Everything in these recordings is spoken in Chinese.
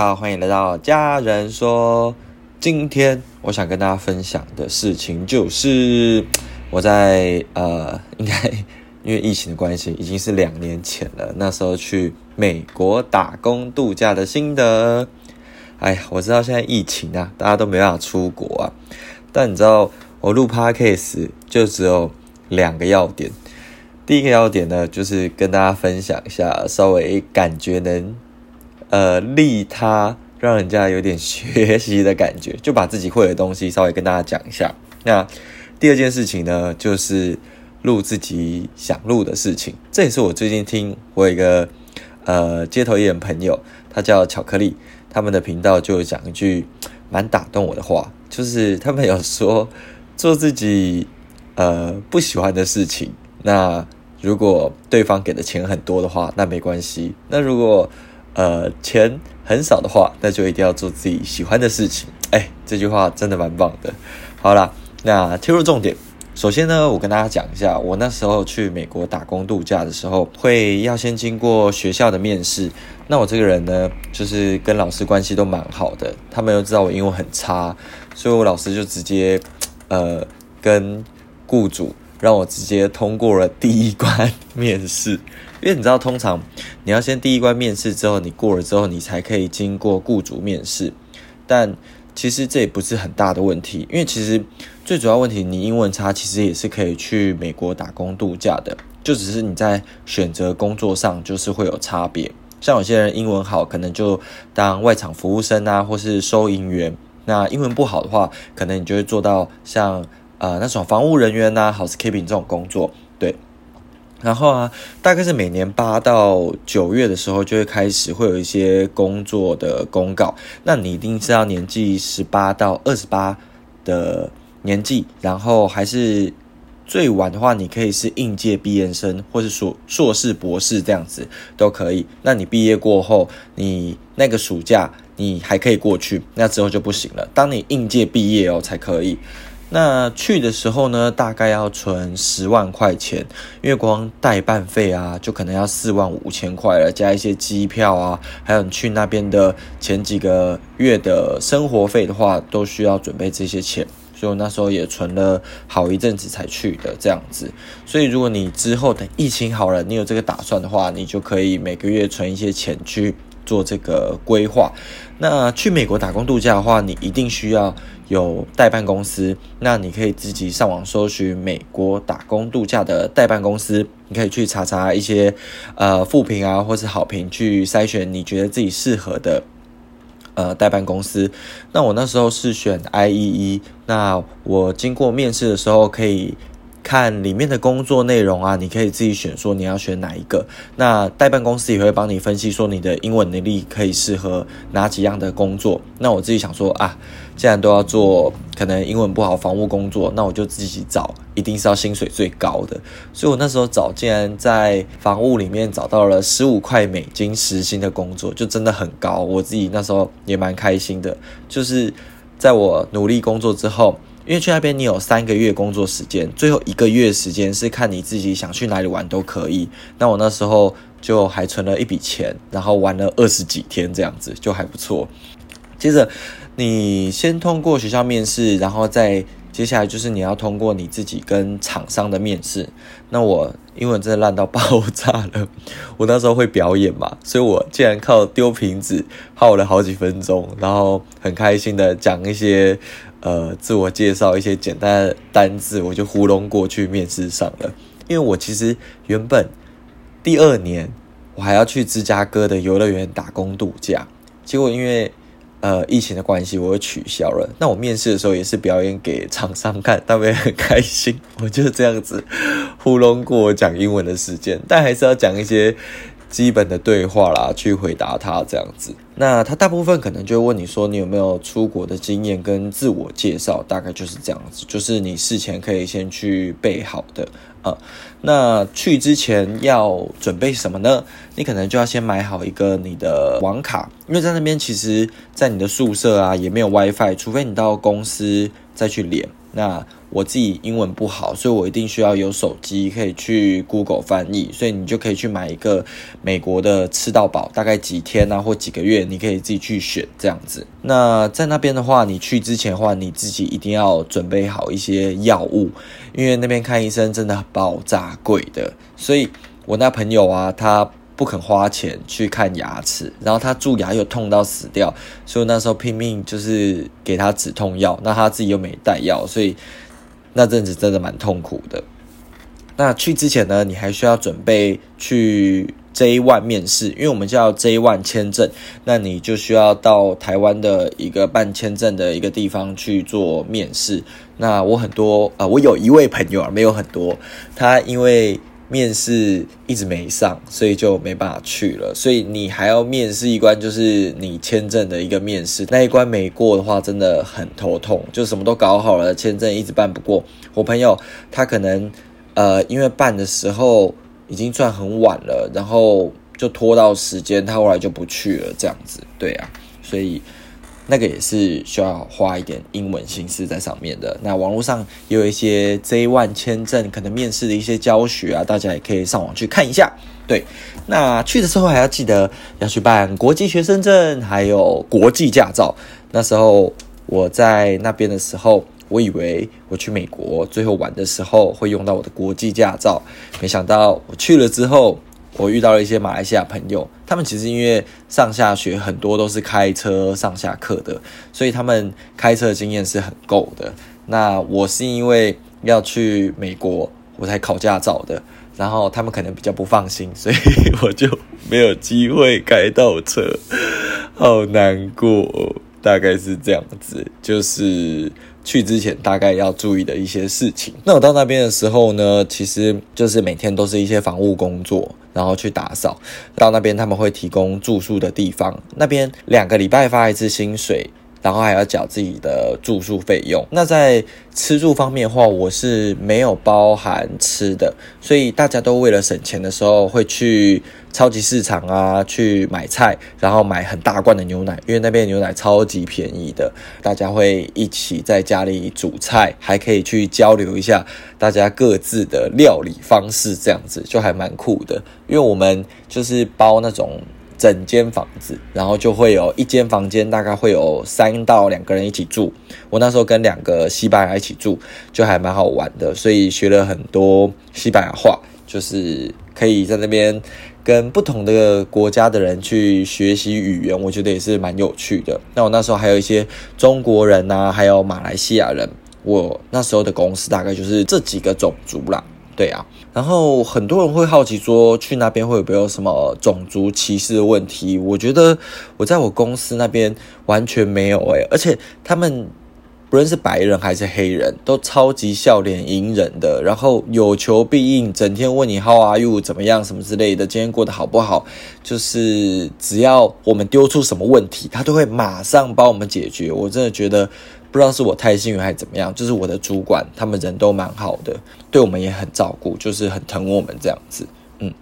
好，欢迎来到家人说。今天我想跟大家分享的事情就是 我在呃，应该因为疫情的关系，已经是两年前了。那时候去美国打工度假的心得。哎呀，我知道现在疫情啊，大家都没办法出国啊。但你知道，我录 podcast 就只有两个要点。第一个要点呢，就是跟大家分享一下，稍微感觉能。呃，利他让人家有点学习的感觉，就把自己会的东西稍微跟大家讲一下。那第二件事情呢，就是录自己想录的事情。这也是我最近听我一个呃街头艺人朋友，他叫巧克力，他们的频道就讲一句蛮打动我的话，就是他们有说做自己呃不喜欢的事情。那如果对方给的钱很多的话，那没关系。那如果呃，钱很少的话，那就一定要做自己喜欢的事情。哎，这句话真的蛮棒的。好啦，那切入重点。首先呢，我跟大家讲一下，我那时候去美国打工度假的时候，会要先经过学校的面试。那我这个人呢，就是跟老师关系都蛮好的，他们又知道我英文很差，所以我老师就直接呃跟雇主让我直接通过了第一关面试。因为你知道，通常你要先第一关面试之后，你过了之后，你才可以经过雇主面试。但其实这也不是很大的问题，因为其实最主要问题，你英文差，其实也是可以去美国打工度假的，就只是你在选择工作上就是会有差别。像有些人英文好，可能就当外场服务生啊，或是收银员。那英文不好的话，可能你就会做到像呃那种防务人员呐、housekeeping 这种工作，对。然后啊，大概是每年八到九月的时候，就会开始会有一些工作的公告。那你一定是要年纪十八到二十八的年纪，然后还是最晚的话，你可以是应届毕业生，或是硕硕士、博士这样子都可以。那你毕业过后，你那个暑假你还可以过去，那之后就不行了。当你应届毕业哦，才可以。那去的时候呢，大概要存十万块钱，因为光代办费啊，就可能要四万五千块了，加一些机票啊，还有你去那边的前几个月的生活费的话，都需要准备这些钱。所以我那时候也存了好一阵子才去的这样子。所以如果你之后等疫情好了，你有这个打算的话，你就可以每个月存一些钱去做这个规划。那去美国打工度假的话，你一定需要。有代办公司，那你可以自己上网搜寻美国打工度假的代办公司，你可以去查查一些呃负评啊，或是好评，去筛选你觉得自己适合的呃代办公司。那我那时候是选 IEE，那我经过面试的时候可以。看里面的工作内容啊，你可以自己选，说你要选哪一个。那代办公司也会帮你分析，说你的英文能力可以适合哪几样的工作。那我自己想说啊，既然都要做，可能英文不好，房屋工作，那我就自己找，一定是要薪水最高的。所以我那时候找，竟然在房屋里面找到了十五块美金时薪的工作，就真的很高。我自己那时候也蛮开心的，就是在我努力工作之后。因为去那边你有三个月工作时间，最后一个月时间是看你自己想去哪里玩都可以。那我那时候就还存了一笔钱，然后玩了二十几天这样子，就还不错。接着你先通过学校面试，然后再接下来就是你要通过你自己跟厂商的面试。那我英文真的烂到爆炸了，我那时候会表演嘛，所以我竟然靠丢瓶子耗了好几分钟，然后很开心的讲一些。呃，自我介绍一些简单的单字，我就糊弄过去面试上了。因为我其实原本第二年我还要去芝加哥的游乐园打工度假，结果因为呃疫情的关系，我又取消了。那我面试的时候也是表演给厂商看，他们也很开心。我就这样子糊弄过讲英文的时间，但还是要讲一些。基本的对话啦，去回答他这样子。那他大部分可能就会问你说，你有没有出国的经验跟自我介绍，大概就是这样子。就是你事前可以先去备好的啊。那去之前要准备什么呢？你可能就要先买好一个你的网卡，因为在那边其实，在你的宿舍啊也没有 WiFi，除非你到公司再去连。那我自己英文不好，所以我一定需要有手机可以去 Google 翻译，所以你就可以去买一个美国的吃到饱，大概几天啊或几个月，你可以自己去选这样子。那在那边的话，你去之前的话，你自己一定要准备好一些药物，因为那边看医生真的爆炸贵的。所以我那朋友啊，他不肯花钱去看牙齿，然后他蛀牙又痛到死掉，所以那时候拼命就是给他止痛药，那他自己又没带药，所以。那阵子真的蛮痛苦的。那去之前呢，你还需要准备去 J One 面试，因为我们叫 J One 签证，那你就需要到台湾的一个办签证的一个地方去做面试。那我很多啊，我有一位朋友啊，没有很多，他因为。面试一直没上，所以就没办法去了。所以你还要面试一关，就是你签证的一个面试。那一关没过的话，真的很头痛，就什么都搞好了，签证一直办不过。我朋友他可能呃，因为办的时候已经算很晚了，然后就拖到时间，他后来就不去了，这样子。对啊，所以。那个也是需要花一点英文心思在上面的。那网络上也有一些 J One 签证可能面试的一些教学啊，大家也可以上网去看一下。对，那去的时候还要记得要去办国际学生证，还有国际驾照。那时候我在那边的时候，我以为我去美国最后玩的时候会用到我的国际驾照，没想到我去了之后。我遇到了一些马来西亚朋友，他们其实因为上下学很多都是开车上下课的，所以他们开车的经验是很够的。那我是因为要去美国，我才考驾照的，然后他们可能比较不放心，所以我就没有机会开到车，好难过，大概是这样子，就是。去之前大概要注意的一些事情。那我到那边的时候呢，其实就是每天都是一些防务工作，然后去打扫。到那边他们会提供住宿的地方，那边两个礼拜发一次薪水。然后还要缴自己的住宿费用。那在吃住方面的话，我是没有包含吃的，所以大家都为了省钱的时候，会去超级市场啊去买菜，然后买很大罐的牛奶，因为那边牛奶超级便宜的。大家会一起在家里煮菜，还可以去交流一下大家各自的料理方式，这样子就还蛮酷的。因为我们就是包那种。整间房子，然后就会有一间房间，大概会有三到两个人一起住。我那时候跟两个西班牙一起住，就还蛮好玩的，所以学了很多西班牙话，就是可以在那边跟不同的国家的人去学习语言，我觉得也是蛮有趣的。那我那时候还有一些中国人呐，还有马来西亚人，我那时候的公司大概就是这几个种族啦。对啊，然后很多人会好奇说，去那边会不会有什么种族歧视的问题？我觉得我在我公司那边完全没有诶，而且他们不论是白人还是黑人，都超级笑脸迎人的，然后有求必应，整天问你 How are you 怎么样什么之类的，今天过得好不好？就是只要我们丢出什么问题，他都会马上帮我们解决。我真的觉得。不知道是我太幸运还是怎么样，就是我的主管他们人都蛮好的，对我们也很照顾，就是很疼我们这样子，嗯。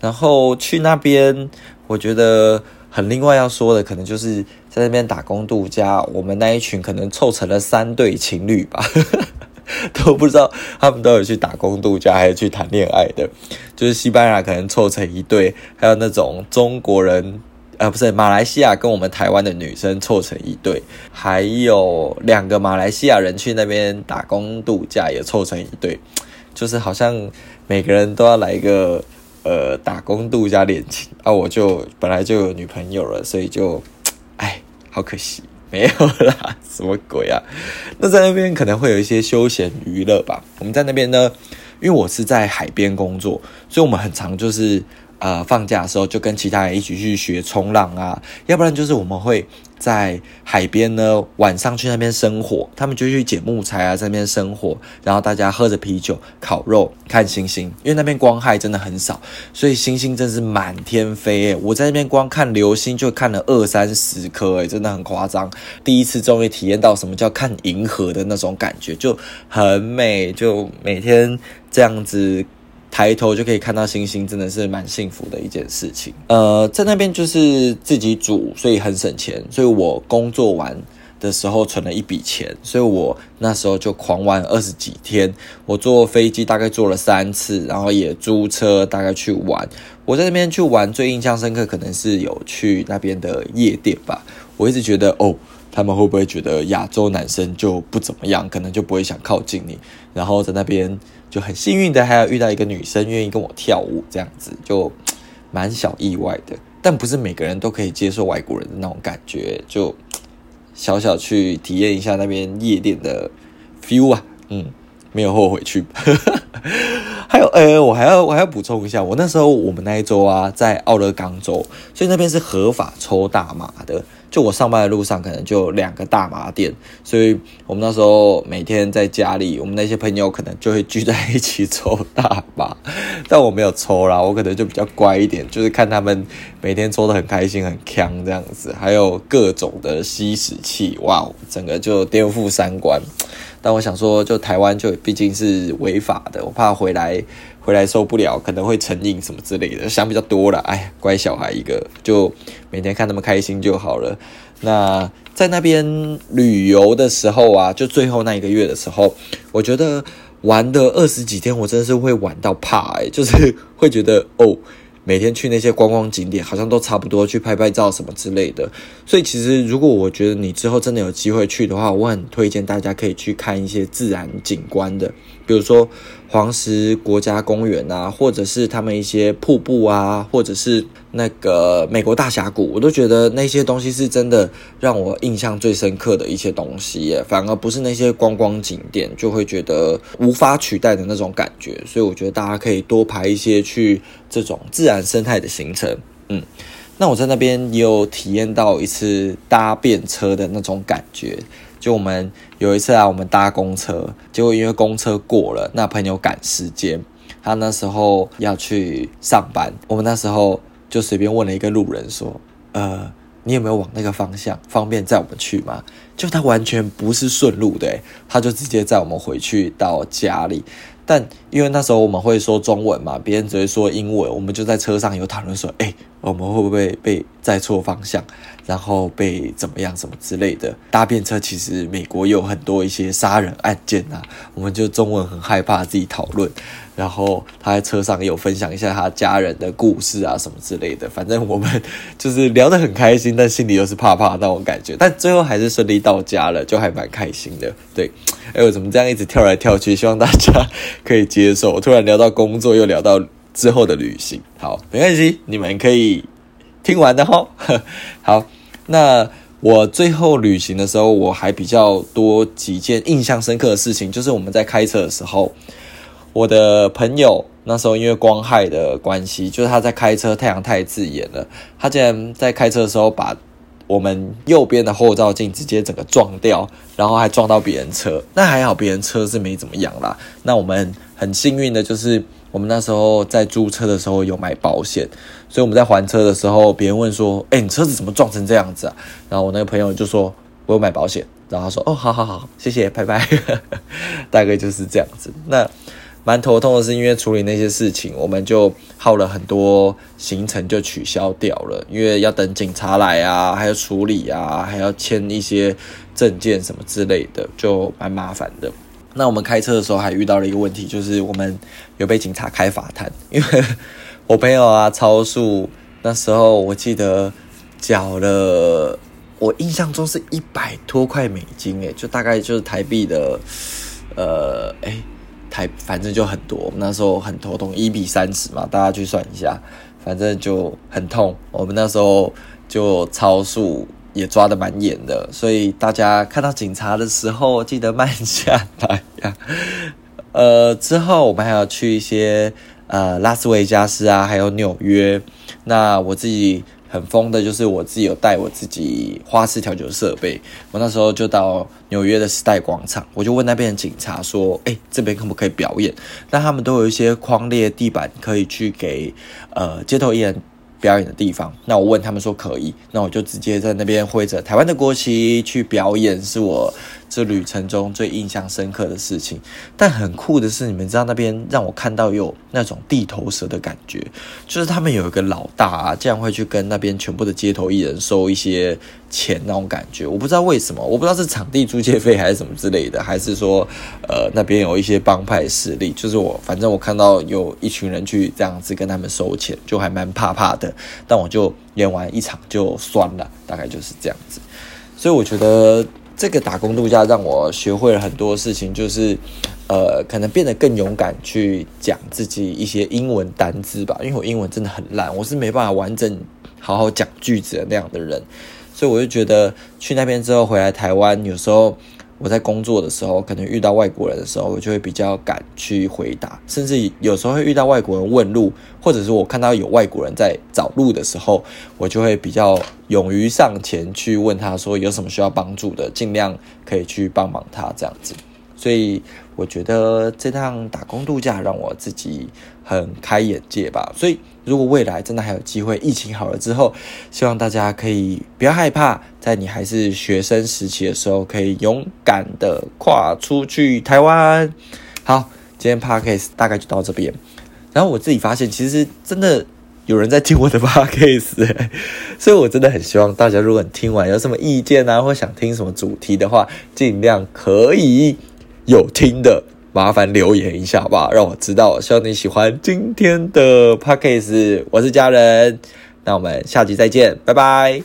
然后去那边，我觉得很另外要说的，可能就是在那边打工度假，我们那一群可能凑成了三对情侣吧，都不知道他们都有去打工度假还是去谈恋爱的，就是西班牙可能凑成一对，还有那种中国人。呃，不是马来西亚跟我们台湾的女生凑成一对，还有两个马来西亚人去那边打工度假也凑成一对，就是好像每个人都要来一个呃打工度假恋情啊！我就本来就有女朋友了，所以就，哎，好可惜，没有啦，什么鬼啊？那在那边可能会有一些休闲娱乐吧。我们在那边呢，因为我是在海边工作，所以我们很常就是。呃，放假的时候就跟其他人一起去学冲浪啊，要不然就是我们会在海边呢，晚上去那边生火，他们就去捡木材啊，在那边生火，然后大家喝着啤酒、烤肉、看星星，因为那边光害真的很少，所以星星真是满天飞。我在那边光看流星就看了二三十颗，诶真的很夸张。第一次终于体验到什么叫看银河的那种感觉，就很美，就每天这样子。抬头就可以看到星星，真的是蛮幸福的一件事情。呃，在那边就是自己煮，所以很省钱。所以我工作完的时候存了一笔钱，所以我那时候就狂玩二十几天。我坐飞机大概坐了三次，然后也租车大概去玩。我在那边去玩，最印象深刻可能是有去那边的夜店吧。我一直觉得哦，他们会不会觉得亚洲男生就不怎么样，可能就不会想靠近你。然后在那边就很幸运的，还要遇到一个女生愿意跟我跳舞，这样子就蛮小意外的。但不是每个人都可以接受外国人的那种感觉，就。小小去体验一下那边夜店的 feel 啊，嗯，没有后悔去。还有，呃，我还要我还要补充一下，我那时候我们那一周啊，在奥勒冈州，所以那边是合法抽大麻的。就我上班的路上，可能就两个大麻店，所以我们那时候每天在家里，我们那些朋友可能就会聚在一起抽大麻，但我没有抽啦，我可能就比较乖一点，就是看他们每天抽的很开心、很强这样子，还有各种的吸食器，哇，整个就颠覆三观。但我想说，就台湾就毕竟是违法的，我怕回来。回来受不了，可能会成瘾什么之类的，想比较多了。哎，乖小孩一个，就每天看他们开心就好了。那在那边旅游的时候啊，就最后那一个月的时候，我觉得玩的二十几天，我真的是会玩到怕，哎，就是 会觉得哦。每天去那些观光景点，好像都差不多，去拍拍照什么之类的。所以其实，如果我觉得你之后真的有机会去的话，我很推荐大家可以去看一些自然景观的，比如说黄石国家公园啊，或者是他们一些瀑布啊，或者是那个美国大峡谷，我都觉得那些东西是真的让我印象最深刻的一些东西。反而不是那些观光景点就会觉得无法取代的那种感觉。所以我觉得大家可以多排一些去。这种自然生态的行程，嗯，那我在那边也有体验到一次搭便车的那种感觉。就我们有一次啊，我们搭公车，结果因为公车过了，那朋友赶时间，他那时候要去上班，我们那时候就随便问了一个路人说：“呃，你有没有往那个方向，方便载我们去吗？”就他完全不是顺路的，他就直接载我们回去到家里。但因为那时候我们会说中文嘛，别人只会说英文，我们就在车上有讨论说，哎，我们会不会被载错方向，然后被怎么样什么之类的。搭便车其实美国有很多一些杀人案件呐，我们就中文很害怕自己讨论。然后他在车上有分享一下他家人的故事啊什么之类的，反正我们就是聊得很开心，但心里又是怕怕那种感觉。但最后还是顺利到家了，就还蛮开心的。对，哎，我怎么这样一直跳来跳去？希望大家可以接 接受。突然聊到工作，又聊到之后的旅行，好，没关系，你们可以听完的哈。好，那我最后旅行的时候，我还比较多几件印象深刻的事情，就是我们在开车的时候。我的朋友那时候因为光害的关系，就是他在开车，太阳太刺眼了，他竟然在开车的时候把我们右边的后照镜直接整个撞掉，然后还撞到别人车。那还好，别人车是没怎么样啦。那我们很幸运的就是我们那时候在租车的时候有买保险，所以我们在还车的时候，别人问说：“哎，你车子怎么撞成这样子啊？”然后我那个朋友就说：“我有买保险。”然后他说：“哦，好好好，谢谢，拜拜。”大概就是这样子。那。蛮头痛的是，因为处理那些事情，我们就耗了很多行程，就取消掉了。因为要等警察来啊，还要处理啊，还要签一些证件什么之类的，就蛮麻烦的。那我们开车的时候还遇到了一个问题，就是我们有被警察开罚单，因为我朋友啊超速，那时候我记得缴了，我印象中是一百多块美金，诶，就大概就是台币的，呃，哎。台反正就很多，那时候很头痛，一比三十嘛，大家去算一下，反正就很痛。我们那时候就超速也抓的蛮严的，所以大家看到警察的时候记得慢下来呀。呃，之后我们还要去一些呃拉斯维加斯啊，还有纽约。那我自己。很疯的，就是我自己有带我自己花式调酒设备。我那时候就到纽约的时代广场，我就问那边的警察说：“哎，这边可不可以表演？”那他们都有一些框列地板，可以去给呃街头艺人。表演的地方，那我问他们说可以，那我就直接在那边挥着台湾的国旗去表演，是我这旅程中最印象深刻的事情。但很酷的是，你们知道那边让我看到有那种地头蛇的感觉，就是他们有一个老大啊，这样会去跟那边全部的街头艺人收一些钱那种感觉。我不知道为什么，我不知道是场地租借费还是什么之类的，还是说呃那边有一些帮派势力。就是我反正我看到有一群人去这样子跟他们收钱，就还蛮怕怕的。但我就演完一场就酸了，大概就是这样子。所以我觉得这个打工度假让我学会了很多事情，就是。呃，可能变得更勇敢去讲自己一些英文单字吧，因为我英文真的很烂，我是没办法完整好好讲句子的那样的人，所以我就觉得去那边之后回来台湾，有时候我在工作的时候，可能遇到外国人的时候，我就会比较敢去回答，甚至有时候会遇到外国人问路，或者是我看到有外国人在找路的时候，我就会比较勇于上前去问他说有什么需要帮助的，尽量可以去帮忙他这样子。所以我觉得这趟打工度假让我自己很开眼界吧。所以如果未来真的还有机会，疫情好了之后，希望大家可以不要害怕，在你还是学生时期的时候，可以勇敢的跨出去台湾。好，今天 podcast 大概就到这边。然后我自己发现，其实真的有人在听我的 podcast，所以我真的很希望大家，如果你听完有什么意见啊，或想听什么主题的话，尽量可以。有听的，麻烦留言一下好不好？让我知道，希望你喜欢今天的 p a c k a g e 我是家人，那我们下集再见，拜拜。